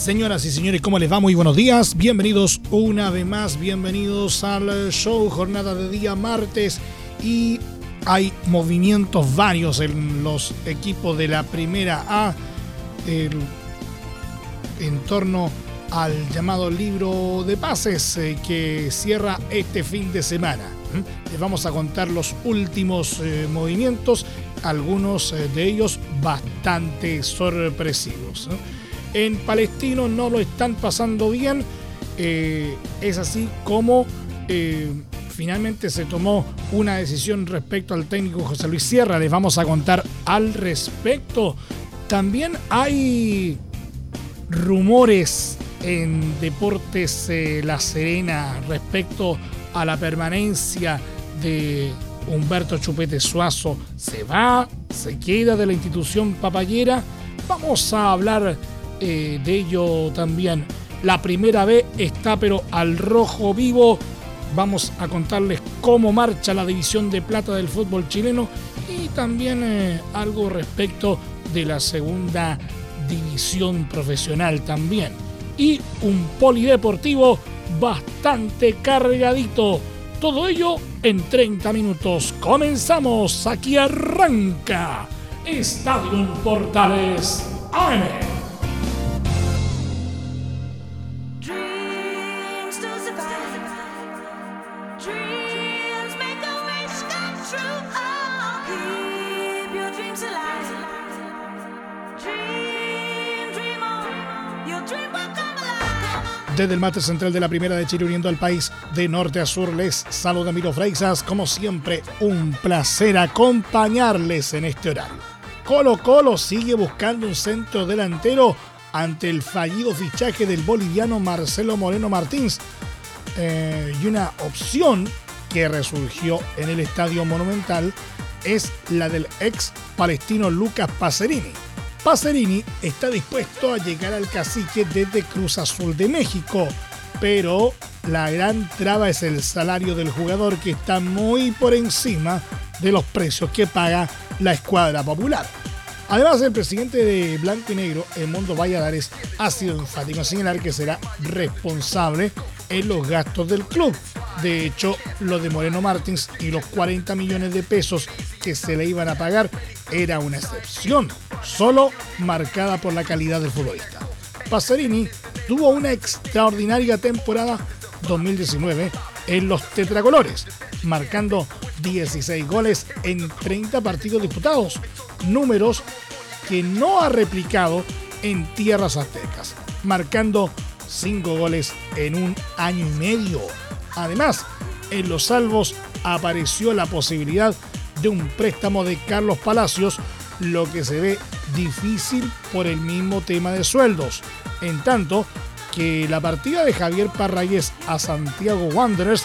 Señoras y señores, ¿cómo les va? Muy buenos días. Bienvenidos una vez más, bienvenidos al show Jornada de Día Martes. Y hay movimientos varios en los equipos de la Primera A en torno al llamado libro de pases eh, que cierra este fin de semana. Les vamos a contar los últimos eh, movimientos, algunos eh, de ellos bastante sorpresivos. En Palestino no lo están pasando bien, eh, es así como finalmente se tomó una decisión respecto al técnico José Luis Sierra. Les vamos a contar al respecto. También hay rumores en Deportes La Serena respecto a la permanencia de Humberto Chupete Suazo. ¿Se va? ¿Se queda de la institución papayera? Vamos a hablar eh, de ello también. La primera vez está pero al rojo vivo. Vamos a contarles cómo marcha la división de plata del fútbol chileno y también eh, algo respecto de la segunda división profesional también. Y un polideportivo bastante cargadito. Todo ello en 30 minutos. Comenzamos. Aquí arranca Estadio Portales AM. Desde el mate central de la primera de Chile uniendo al país de norte a sur les saluda Miro Freisas. Como siempre, un placer acompañarles en este horario. Colo Colo sigue buscando un centro delantero ante el fallido fichaje del boliviano Marcelo Moreno Martins. Eh, y una opción que resurgió en el Estadio Monumental es la del ex palestino Lucas Pacerini Pacerini está dispuesto a llegar al cacique desde Cruz Azul de México, pero la gran traba es el salario del jugador que está muy por encima de los precios que paga la escuadra popular. Además, el presidente de Blanco y Negro, Mundo Valladares, ha sido enfático en señalar que será responsable en los gastos del club. De hecho, lo de Moreno Martins y los 40 millones de pesos que se le iban a pagar era una excepción solo marcada por la calidad del futbolista. Pasarini tuvo una extraordinaria temporada 2019 en los tetracolores, marcando 16 goles en 30 partidos disputados, números que no ha replicado en tierras aztecas, marcando 5 goles en un año y medio. Además, en los salvos apareció la posibilidad de un préstamo de Carlos Palacios lo que se ve difícil por el mismo tema de sueldos. En tanto que la partida de Javier Parragués a Santiago Wanderers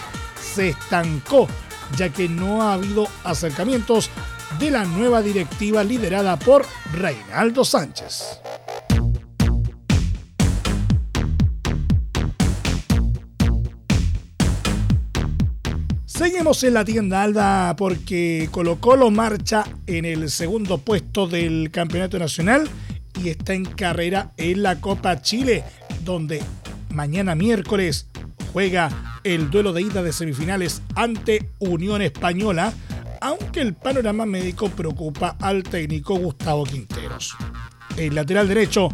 se estancó, ya que no ha habido acercamientos de la nueva directiva liderada por Reinaldo Sánchez. Seguimos en la tienda Alba porque Colo Colo marcha en el segundo puesto del Campeonato Nacional y está en carrera en la Copa Chile, donde mañana miércoles juega el duelo de ida de semifinales ante Unión Española, aunque el panorama médico preocupa al técnico Gustavo Quinteros. El lateral derecho,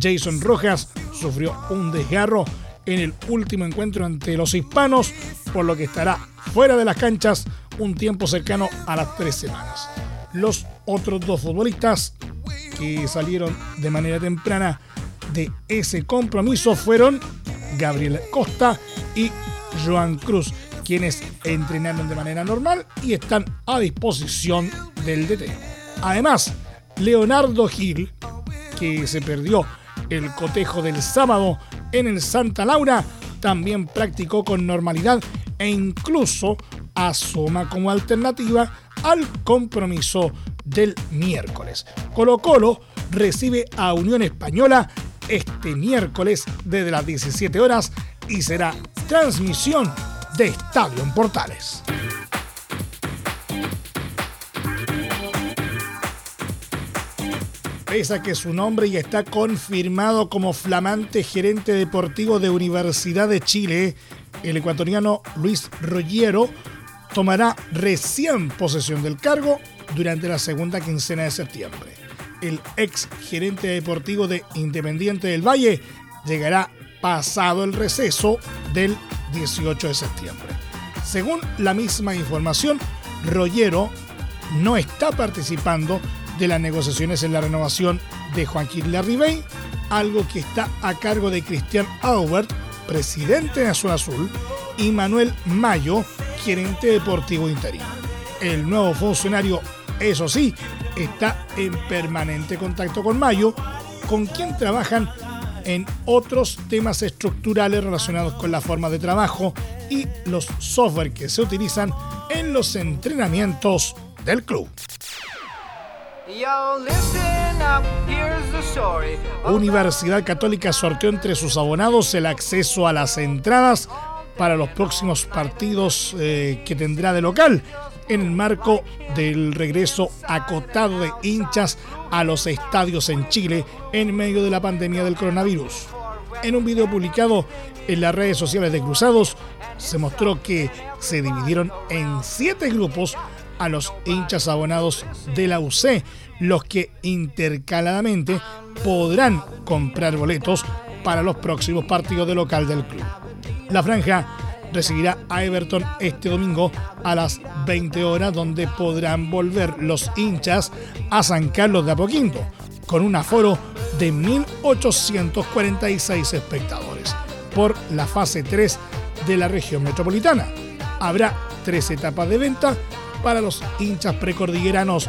Jason Rojas, sufrió un desgarro en el último encuentro ante los hispanos, por lo que estará fuera de las canchas un tiempo cercano a las tres semanas. Los otros dos futbolistas que salieron de manera temprana de ese compromiso fueron Gabriel Costa y Joan Cruz, quienes entrenaron de manera normal y están a disposición del DT. Además, Leonardo Gil, que se perdió El cotejo del sábado en el Santa Laura también practicó con normalidad e incluso asoma como alternativa al compromiso del miércoles. Colo Colo recibe a Unión Española este miércoles desde las 17 horas y será transmisión de Estadio en Portales. Pese a que su nombre ya está confirmado como flamante gerente deportivo de Universidad de Chile, el ecuatoriano Luis Rollero tomará recién posesión del cargo durante la segunda quincena de septiembre. El ex gerente deportivo de Independiente del Valle llegará pasado el receso del 18 de septiembre. Según la misma información, Rollero no está participando de las negociaciones en la renovación de Joaquín Larribey, algo que está a cargo de Cristian Aubert, presidente de Azul Azul, y Manuel Mayo, gerente deportivo interino. El nuevo funcionario, eso sí, está en permanente contacto con Mayo, con quien trabajan en otros temas estructurales relacionados con la forma de trabajo y los software que se utilizan en los entrenamientos del club. Universidad Católica sorteó entre sus abonados el acceso a las entradas para los próximos partidos eh, que tendrá de local en el marco del regreso acotado de hinchas a los estadios en Chile en medio de la pandemia del coronavirus. En un video publicado en las redes sociales de Cruzados, se mostró que se dividieron en siete grupos a los hinchas abonados de la UC, los que intercaladamente podrán comprar boletos para los próximos partidos de local del club. La franja recibirá a Everton este domingo a las 20 horas, donde podrán volver los hinchas a San Carlos de Apoquindo, con un aforo de 1.846 espectadores por la fase 3 de la región metropolitana. Habrá tres etapas de venta para los hinchas precordilleranos,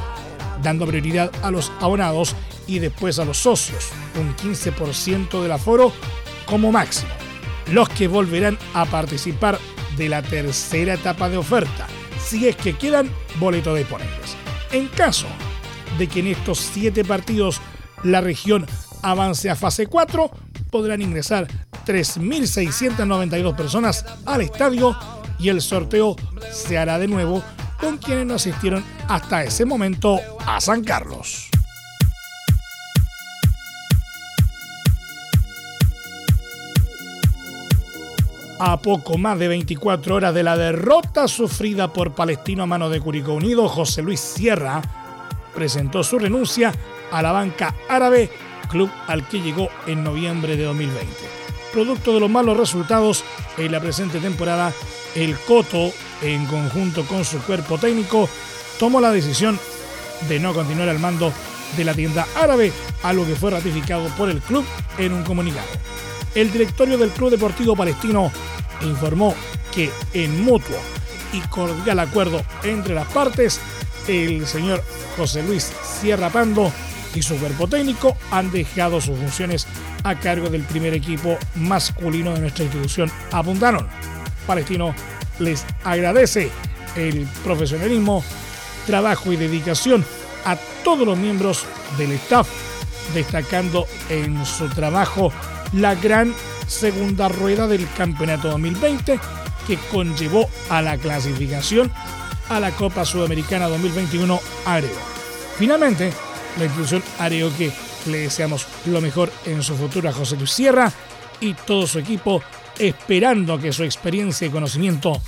dando prioridad a los abonados y después a los socios, un 15% del aforo como máximo los que volverán a participar de la tercera etapa de oferta, si es que quedan boletos disponibles. En caso de que en estos siete partidos la región avance a fase 4, podrán ingresar 3.692 personas al estadio y el sorteo se hará de nuevo con quienes no asistieron hasta ese momento a San Carlos. a poco más de 24 horas de la derrota sufrida por Palestino a mano de Curicó Unido, José Luis Sierra presentó su renuncia a la banca árabe, club al que llegó en noviembre de 2020. Producto de los malos resultados en la presente temporada, el Coto, en conjunto con su cuerpo técnico, tomó la decisión de no continuar al mando de la tienda árabe, algo que fue ratificado por el club en un comunicado. El directorio del Club Deportivo Palestino informó que en mutuo y cordial acuerdo entre las partes, el señor José Luis Sierra Pando y su cuerpo técnico han dejado sus funciones a cargo del primer equipo masculino de nuestra institución, apuntaron. Palestino les agradece el profesionalismo, trabajo y dedicación a todos los miembros del staff, destacando en su trabajo la gran segunda rueda del Campeonato 2020 que conllevó a la clasificación a la Copa Sudamericana 2021 Areo. Finalmente, la institución Areo que le deseamos lo mejor en su futuro a José Luis Sierra y todo su equipo esperando que su experiencia y conocimiento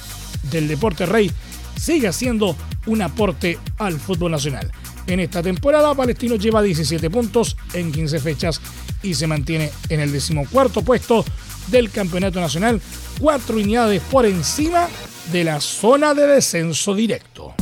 del deporte rey siga siendo un aporte al fútbol nacional. En esta temporada, Palestino lleva 17 puntos en 15 fechas y se mantiene en el decimocuarto puesto del Campeonato Nacional, cuatro unidades por encima de la zona de descenso directo.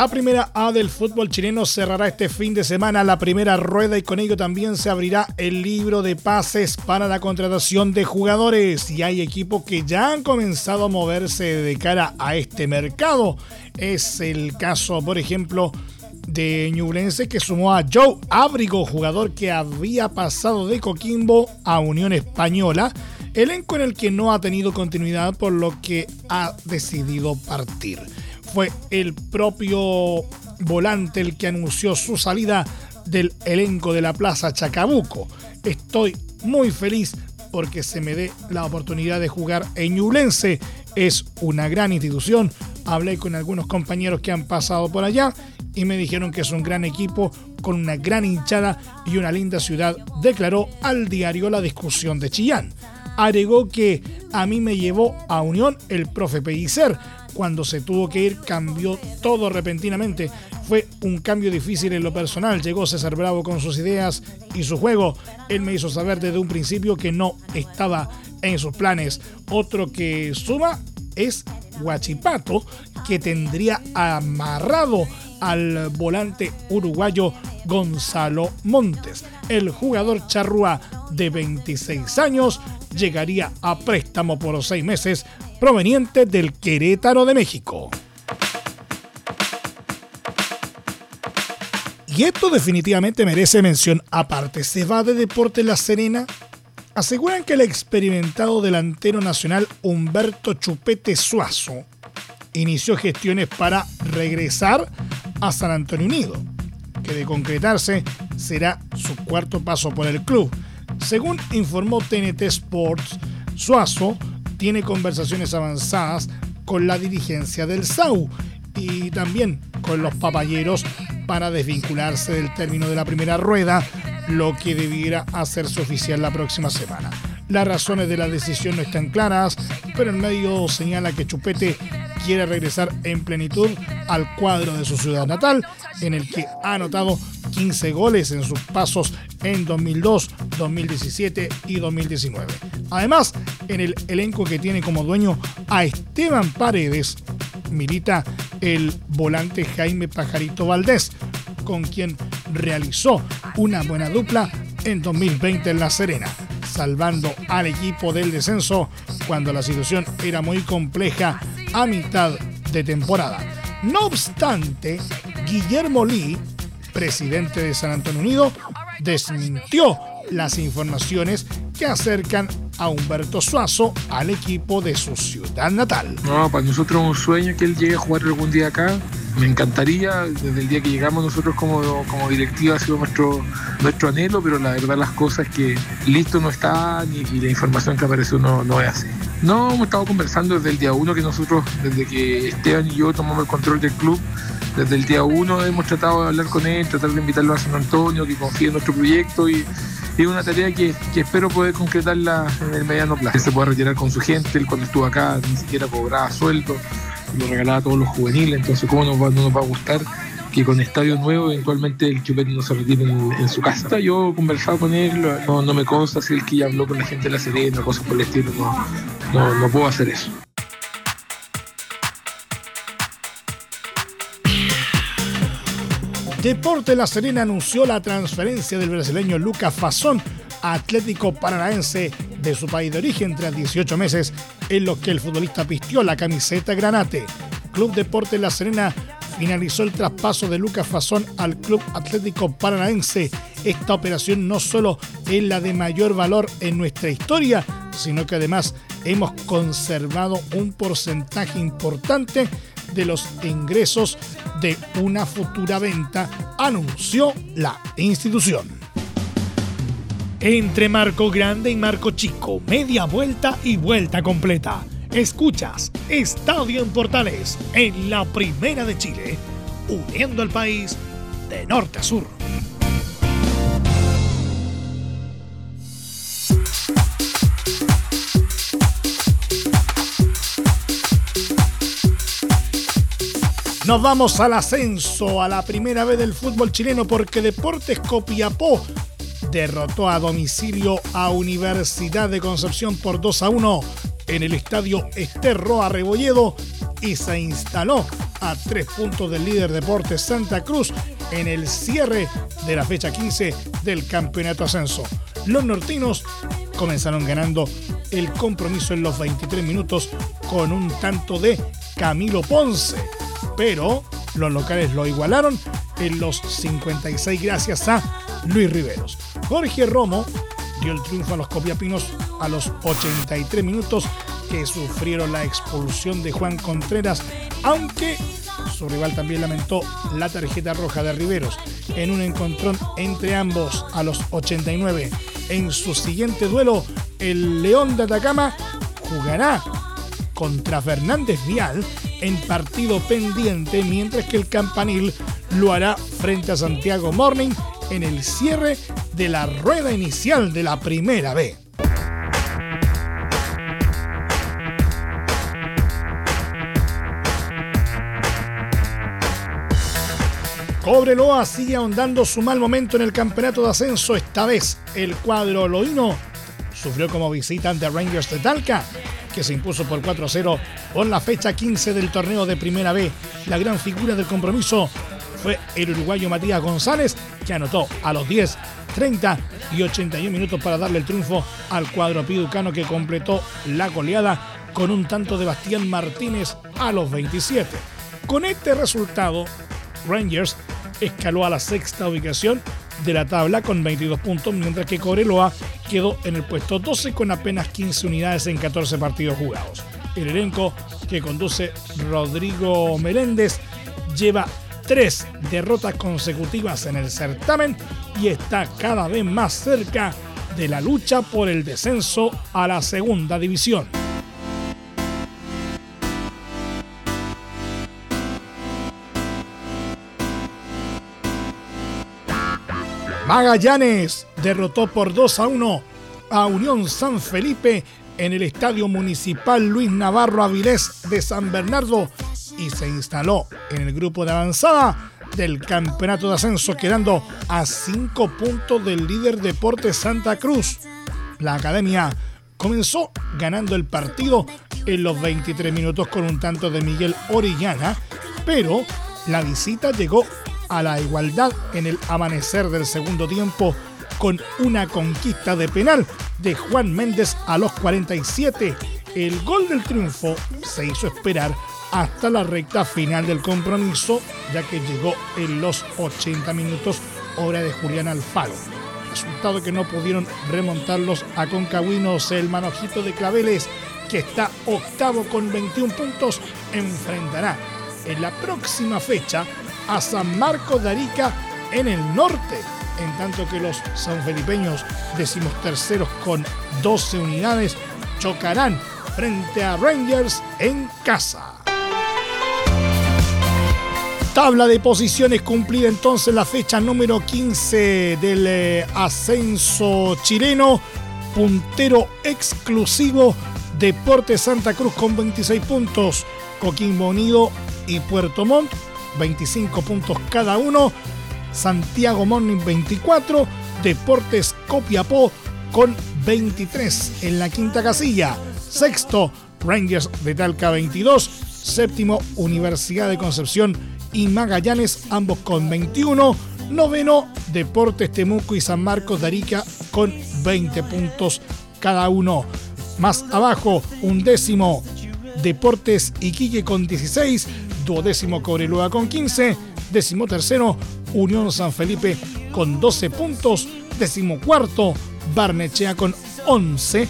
La primera A del fútbol chileno cerrará este fin de semana la primera rueda y con ello también se abrirá el libro de pases para la contratación de jugadores. Y hay equipos que ya han comenzado a moverse de cara a este mercado. Es el caso, por ejemplo, de Ñublense que sumó a Joe Abrigo, jugador que había pasado de Coquimbo a Unión Española, elenco en el que no ha tenido continuidad por lo que ha decidido partir. Fue el propio volante el que anunció su salida del elenco de la Plaza Chacabuco. Estoy muy feliz porque se me dé la oportunidad de jugar en Ñublense. Es una gran institución. Hablé con algunos compañeros que han pasado por allá y me dijeron que es un gran equipo con una gran hinchada y una linda ciudad, declaró al diario La Discusión de Chillán. Agregó que a mí me llevó a Unión el profe Pellicer. Cuando se tuvo que ir cambió todo repentinamente. Fue un cambio difícil en lo personal. Llegó César Bravo con sus ideas y su juego. Él me hizo saber desde un principio que no estaba en sus planes. Otro que suma es Guachipato, que tendría amarrado al volante uruguayo Gonzalo Montes. El jugador charrúa de 26 años llegaría a préstamo por seis meses proveniente del Querétaro de México. Y esto definitivamente merece mención aparte. ¿Se va de Deporte La Serena? Aseguran que el experimentado delantero nacional Humberto Chupete Suazo inició gestiones para regresar a San Antonio Unido, de concretarse será su cuarto paso por el club. Según informó TNT Sports, Suazo tiene conversaciones avanzadas con la dirigencia del SAU y también con los papayeros para desvincularse del término de la primera rueda, lo que debiera hacerse oficial la próxima semana. Las razones de la decisión no están claras, pero el medio señala que Chupete quiere regresar en plenitud al cuadro de su ciudad natal, en el que ha anotado 15 goles en sus pasos en 2002, 2017 y 2019. Además, en el elenco que tiene como dueño a Esteban Paredes, milita el volante Jaime Pajarito Valdés, con quien realizó una buena dupla en 2020 en La Serena, salvando al equipo del descenso cuando la situación era muy compleja a mitad de temporada. No obstante, Guillermo Lee, presidente de San Antonio Unido, desmintió las informaciones que acercan a Humberto Suazo al equipo de su ciudad natal. No, para nosotros es un sueño que él llegue a jugar algún día acá. Me encantaría, desde el día que llegamos nosotros como, como directiva ha sido nuestro, nuestro anhelo, pero la verdad las cosas que listo no está y, la información que apareció no, no es así. No, hemos estado conversando desde el día uno que nosotros, desde que Esteban y yo tomamos el control del club, desde el día uno hemos tratado de hablar con él, tratar de invitarlo a San Antonio, que confíe en nuestro proyecto y es una tarea que, espero poder concretarla en el mediano plazo. se pueda retirar con su gente, él cuando estuvo acá ni siquiera cobraba sueldo, lo regalaba a todos los juveniles, entonces cómo nos va, no nos va a gustar que con estadio nuevo eventualmente el Chupete no se retire en, su casa. Yo he conversado con él, no, me consta si él que habló con la gente de la Serena, cosas por el estilo, no, puedo hacer eso. Deporte La Serena anunció la transferencia del brasileño Lucas Fasón Atlético Paranaense de su país de origen tras 18 meses en los que el futbolista pistió la camiseta granate. Club Deporte La Serena finalizó el traspaso de Lucas Fasón al Club Atlético Paranaense. Esta operación no solo es la de mayor valor en nuestra historia, sino que además hemos conservado un porcentaje importante de los ingresos de una futura venta, anunció la institución. Entre Marco Grande y Marco Chico, media vuelta y vuelta completa. Escuchas Estadio en Portales en la Primera de Chile, uniendo al país de norte a sur. Nos vamos al ascenso, a la primera vez del fútbol chileno, porque Deportes Copiapó derrotó a domicilio a Universidad de Concepción por 2 a 1 en el estadio Esterro Rebolledo y se instaló a tres puntos del líder Deportes Santa Cruz en el cierre de la fecha 15 del campeonato ascenso. Los nortinos comenzaron ganando el compromiso en los 23 minutos con un tanto de Camilo Ponce pero los locales lo igualaron en los 56 gracias a Luis Riveros. Jorge Romo dio el triunfo a los copiapinos a los 83 minutos que sufrieron la expulsión de Juan Contreras, aunque su rival también lamentó la tarjeta roja de Riveros en un encontrón entre ambos a los 89. En su siguiente duelo, el León de Atacama jugará contra Fernández Vial en partido pendiente, mientras que el Campanil lo hará frente a Santiago Morning en el cierre de la rueda inicial de la primera B. Cobreloa sigue ahondando su mal momento en el campeonato de ascenso. Esta vez el cuadro loíno sufrió como visitante a Rangers de Talca, que se impuso por 4-0 por la fecha 15 del torneo de Primera B. La gran figura del compromiso fue el uruguayo Matías González, que anotó a los 10, 30 y 81 minutos para darle el triunfo al cuadro piducano que completó la goleada con un tanto de Bastián Martínez a los 27. Con este resultado, Rangers escaló a la sexta ubicación de la tabla con 22 puntos, mientras que Cobreloa quedó en el puesto 12 con apenas 15 unidades en 14 partidos jugados. El elenco que conduce Rodrigo Meléndez lleva tres derrotas consecutivas en el certamen y está cada vez más cerca de la lucha por el descenso a la segunda división. Magallanes derrotó por 2 a 1 a Unión San Felipe en el Estadio Municipal Luis Navarro Avilés de San Bernardo y se instaló en el grupo de avanzada del campeonato de ascenso quedando a 5 puntos del líder Deporte Santa Cruz. La academia comenzó ganando el partido en los 23 minutos con un tanto de Miguel Orellana, pero la visita llegó a la igualdad en el amanecer del segundo tiempo con una conquista de penal de Juan Méndez a los 47. El gol del triunfo se hizo esperar hasta la recta final del compromiso, ya que llegó en los 80 minutos hora de Julián Alfaro. Resultado que no pudieron remontarlos a Concagüinos, el manojito de Claveles, que está octavo con 21 puntos, enfrentará en la próxima fecha a San Marcos de Arica en el norte, en tanto que los sanfelipeños terceros con 12 unidades chocarán frente a Rangers en casa. Tabla de posiciones cumplida entonces la fecha número 15 del eh, ascenso chileno. Puntero exclusivo Deporte Santa Cruz con 26 puntos. Coquimbo Unido y Puerto Montt 25 puntos cada uno. Santiago Morning 24. Deportes Copiapó con 23 en la quinta casilla. Sexto, Rangers de Talca 22. Séptimo, Universidad de Concepción y Magallanes, ambos con 21. Noveno, Deportes Temuco y San Marcos de con 20 puntos cada uno. Más abajo, un décimo, Deportes Iquique con 16 duodécimo Cobreloa con 15, décimo tercero Unión San Felipe con 12 puntos, décimo cuarto Barnechea con 11,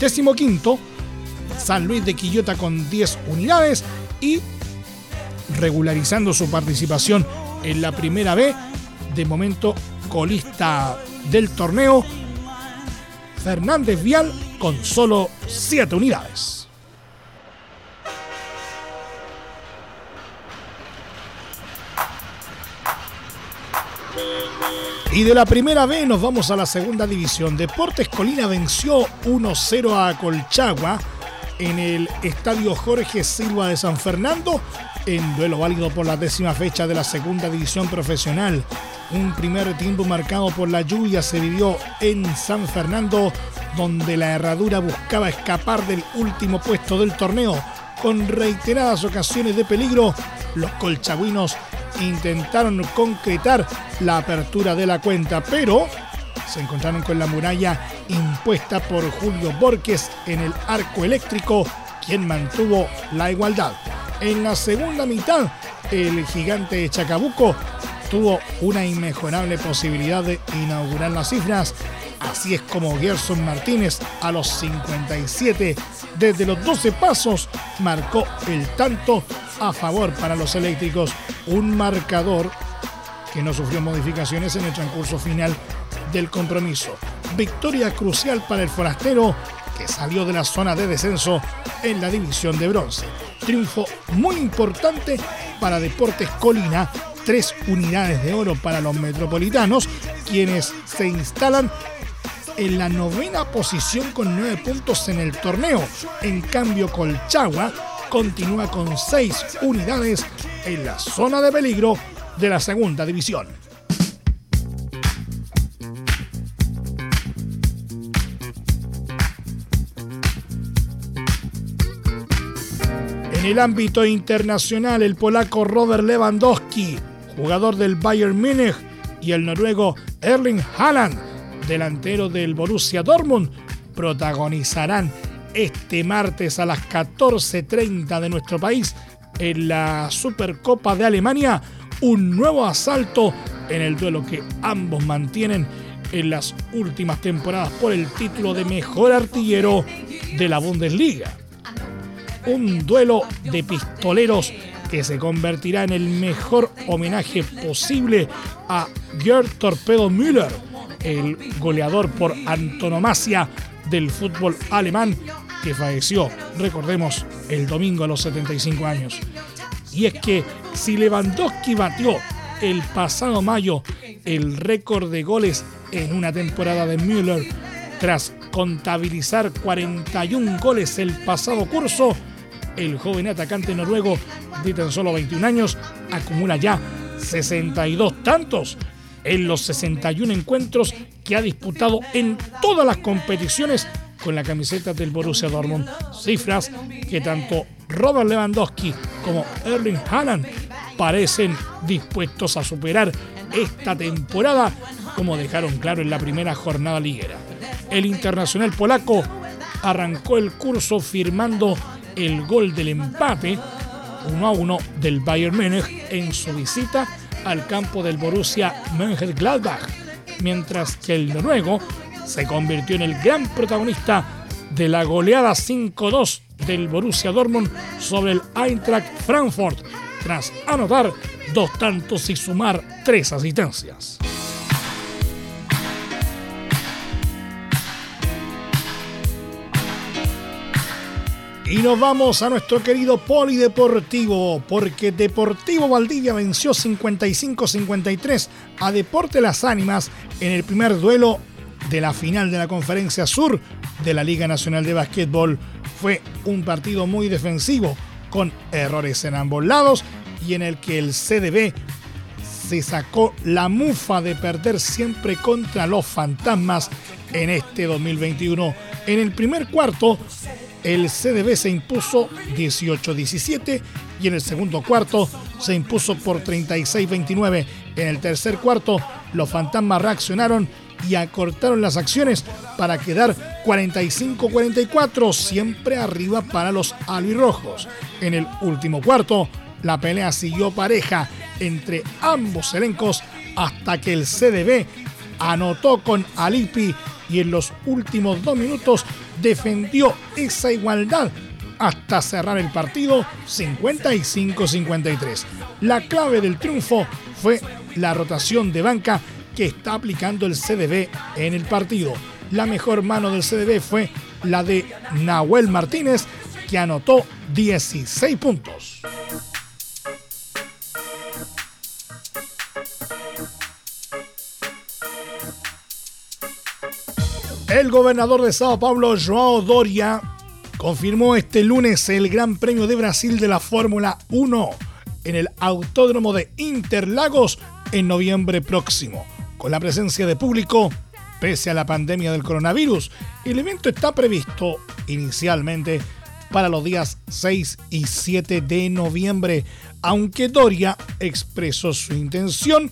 décimo quinto San Luis de Quillota con 10 unidades y regularizando su participación en la primera B, de momento colista del torneo, Fernández Vial con solo 7 unidades. Y de la primera B nos vamos a la segunda división. Deportes Colina venció 1-0 a Colchagua en el Estadio Jorge Silva de San Fernando en duelo válido por la décima fecha de la segunda división profesional. Un primer tiempo marcado por la lluvia se vivió en San Fernando, donde la herradura buscaba escapar del último puesto del torneo. Con reiteradas ocasiones de peligro, los colchagüinos intentaron concretar la apertura de la cuenta, pero se encontraron con la muralla impuesta por Julio Borges en el arco eléctrico, quien mantuvo la igualdad. En la segunda mitad, el gigante de Chacabuco tuvo una inmejorable posibilidad de inaugurar las cifras. Así es como Gerson Martínez a los 57 desde los 12 pasos marcó el tanto a favor para los eléctricos. Un marcador que no sufrió modificaciones en el transcurso final del compromiso. Victoria crucial para el forastero que salió de la zona de descenso en la división de bronce. Triunfo muy importante para Deportes Colina, tres unidades de oro para los metropolitanos, quienes se instalan en la novena posición con nueve puntos en el torneo. En cambio, Colchagua continúa con seis unidades en la zona de peligro de la segunda división. En el ámbito internacional, el polaco Robert Lewandowski, jugador del Bayern Múnich, y el noruego Erling Haaland, delantero del Borussia Dortmund, protagonizarán este martes a las 14.30 de nuestro país en la Supercopa de Alemania un nuevo asalto en el duelo que ambos mantienen en las últimas temporadas por el título de mejor artillero de la Bundesliga un duelo de pistoleros que se convertirá en el mejor homenaje posible a Gerd Torpedo Müller, el goleador por antonomasia del fútbol alemán que falleció, recordemos, el domingo a los 75 años. Y es que si Lewandowski batió el pasado mayo el récord de goles en una temporada de Müller, tras contabilizar 41 goles el pasado curso, el joven atacante noruego de tan solo 21 años acumula ya 62 tantos en los 61 encuentros que ha disputado en todas las competiciones con la camiseta del Borussia Dortmund. Cifras que tanto Robert Lewandowski como Erling Haaland parecen dispuestos a superar esta temporada, como dejaron claro en la primera jornada liguera. El internacional polaco arrancó el curso firmando el gol del empate 1 a 1 del Bayern Múnich en su visita al campo del Borussia Mönchengladbach, mientras que el noruego se convirtió en el gran protagonista de la goleada 5-2 del Borussia Dortmund sobre el Eintracht Frankfurt, tras anotar dos tantos y sumar tres asistencias. Y nos vamos a nuestro querido polideportivo, porque Deportivo Valdivia venció 55-53 a Deporte Las Ánimas en el primer duelo de la final de la Conferencia Sur de la Liga Nacional de Básquetbol. Fue un partido muy defensivo, con errores en ambos lados y en el que el CDB se sacó la mufa de perder siempre contra los fantasmas en este 2021. En el primer cuarto, el CDB se impuso 18-17 y en el segundo cuarto se impuso por 36-29. En el tercer cuarto, los fantasmas reaccionaron y acortaron las acciones para quedar 45-44, siempre arriba para los albirrojos. En el último cuarto, la pelea siguió pareja entre ambos elencos hasta que el CDB anotó con Alipi y en los últimos dos minutos defendió esa igualdad hasta cerrar el partido 55-53. La clave del triunfo fue la rotación de banca que está aplicando el CDB en el partido. La mejor mano del CDB fue la de Nahuel Martínez, que anotó 16 puntos. El gobernador de Sao Paulo, Joao Doria, confirmó este lunes el Gran Premio de Brasil de la Fórmula 1 en el Autódromo de Interlagos en noviembre próximo. Con la presencia de público, pese a la pandemia del coronavirus, el evento está previsto inicialmente para los días 6 y 7 de noviembre, aunque Doria expresó su intención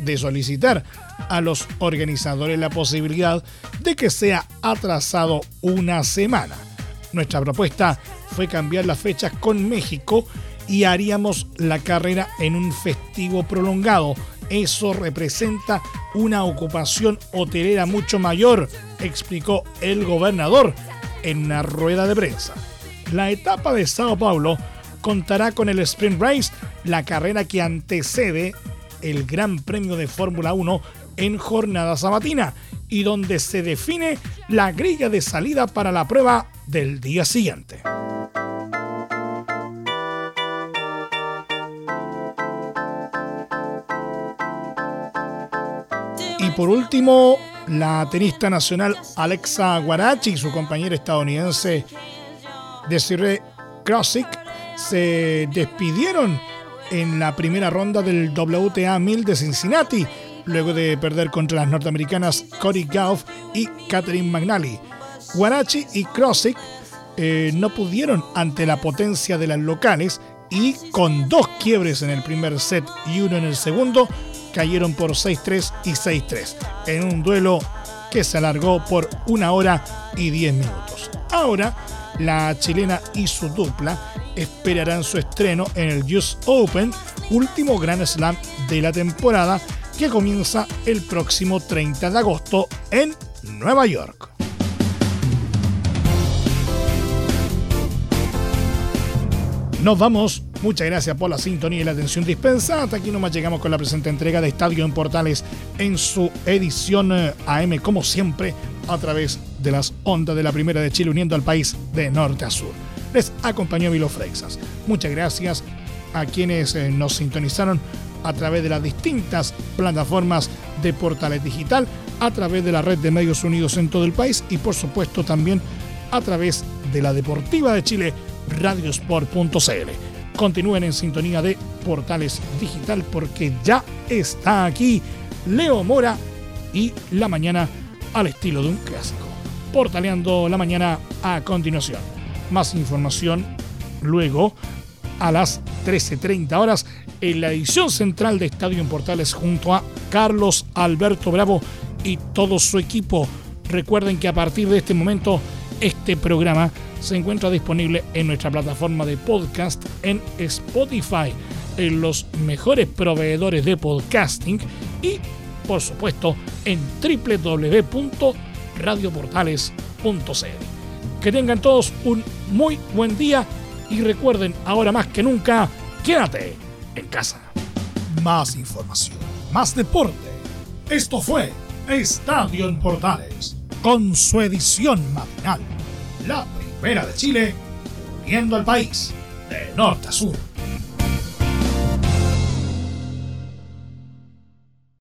de solicitar a los organizadores la posibilidad de que sea atrasado una semana. Nuestra propuesta fue cambiar las fechas con México y haríamos la carrera en un festivo prolongado, eso representa una ocupación hotelera mucho mayor, explicó el gobernador en una rueda de prensa. La etapa de Sao Paulo contará con el Sprint Race, la carrera que antecede el Gran Premio de Fórmula 1 en jornada sabatina y donde se define la grilla de salida para la prueba del día siguiente. Y por último, la tenista nacional Alexa Guarachi y su compañera estadounidense Desiree Krosik se despidieron en la primera ronda del WTA 1000 de Cincinnati, luego de perder contra las norteamericanas Cody Gauff y Catherine McNally. Guarachi y Krosik eh, no pudieron ante la potencia de las locales y con dos quiebres en el primer set y uno en el segundo, cayeron por 6-3 y 6-3 en un duelo que se alargó por una hora y 10 minutos. Ahora, la chilena y su dupla esperarán su estreno en el US Open, último Grand Slam de la temporada, que comienza el próximo 30 de agosto en Nueva York. Nos vamos. Muchas gracias por la sintonía y la atención dispensada. Hasta aquí nomás llegamos con la presente entrega de Estadio en Portales en su edición eh, AM, como siempre, a través de las ondas de la Primera de Chile, uniendo al país de norte a sur. Les acompañó Milo Freixas. Muchas gracias a quienes eh, nos sintonizaron a través de las distintas plataformas de Portales Digital, a través de la red de medios unidos en todo el país y por supuesto también a través de la Deportiva de Chile radiosport.cl. Continúen en sintonía de Portales Digital porque ya está aquí Leo Mora y la mañana al estilo de un clásico. Portaleando la mañana a continuación. Más información luego a las 13.30 horas en la edición central de Estadio en Portales junto a Carlos Alberto Bravo y todo su equipo. Recuerden que a partir de este momento este programa se encuentra disponible en nuestra plataforma de podcast en Spotify, en los mejores proveedores de podcasting y, por supuesto, en www.radioportales.cl. Que tengan todos un muy buen día y recuerden, ahora más que nunca, quédate en casa. Más información, más deporte. Esto fue Estadio en Portales, con su edición matinal. La Primera de Chile, viendo al país de norte a sur.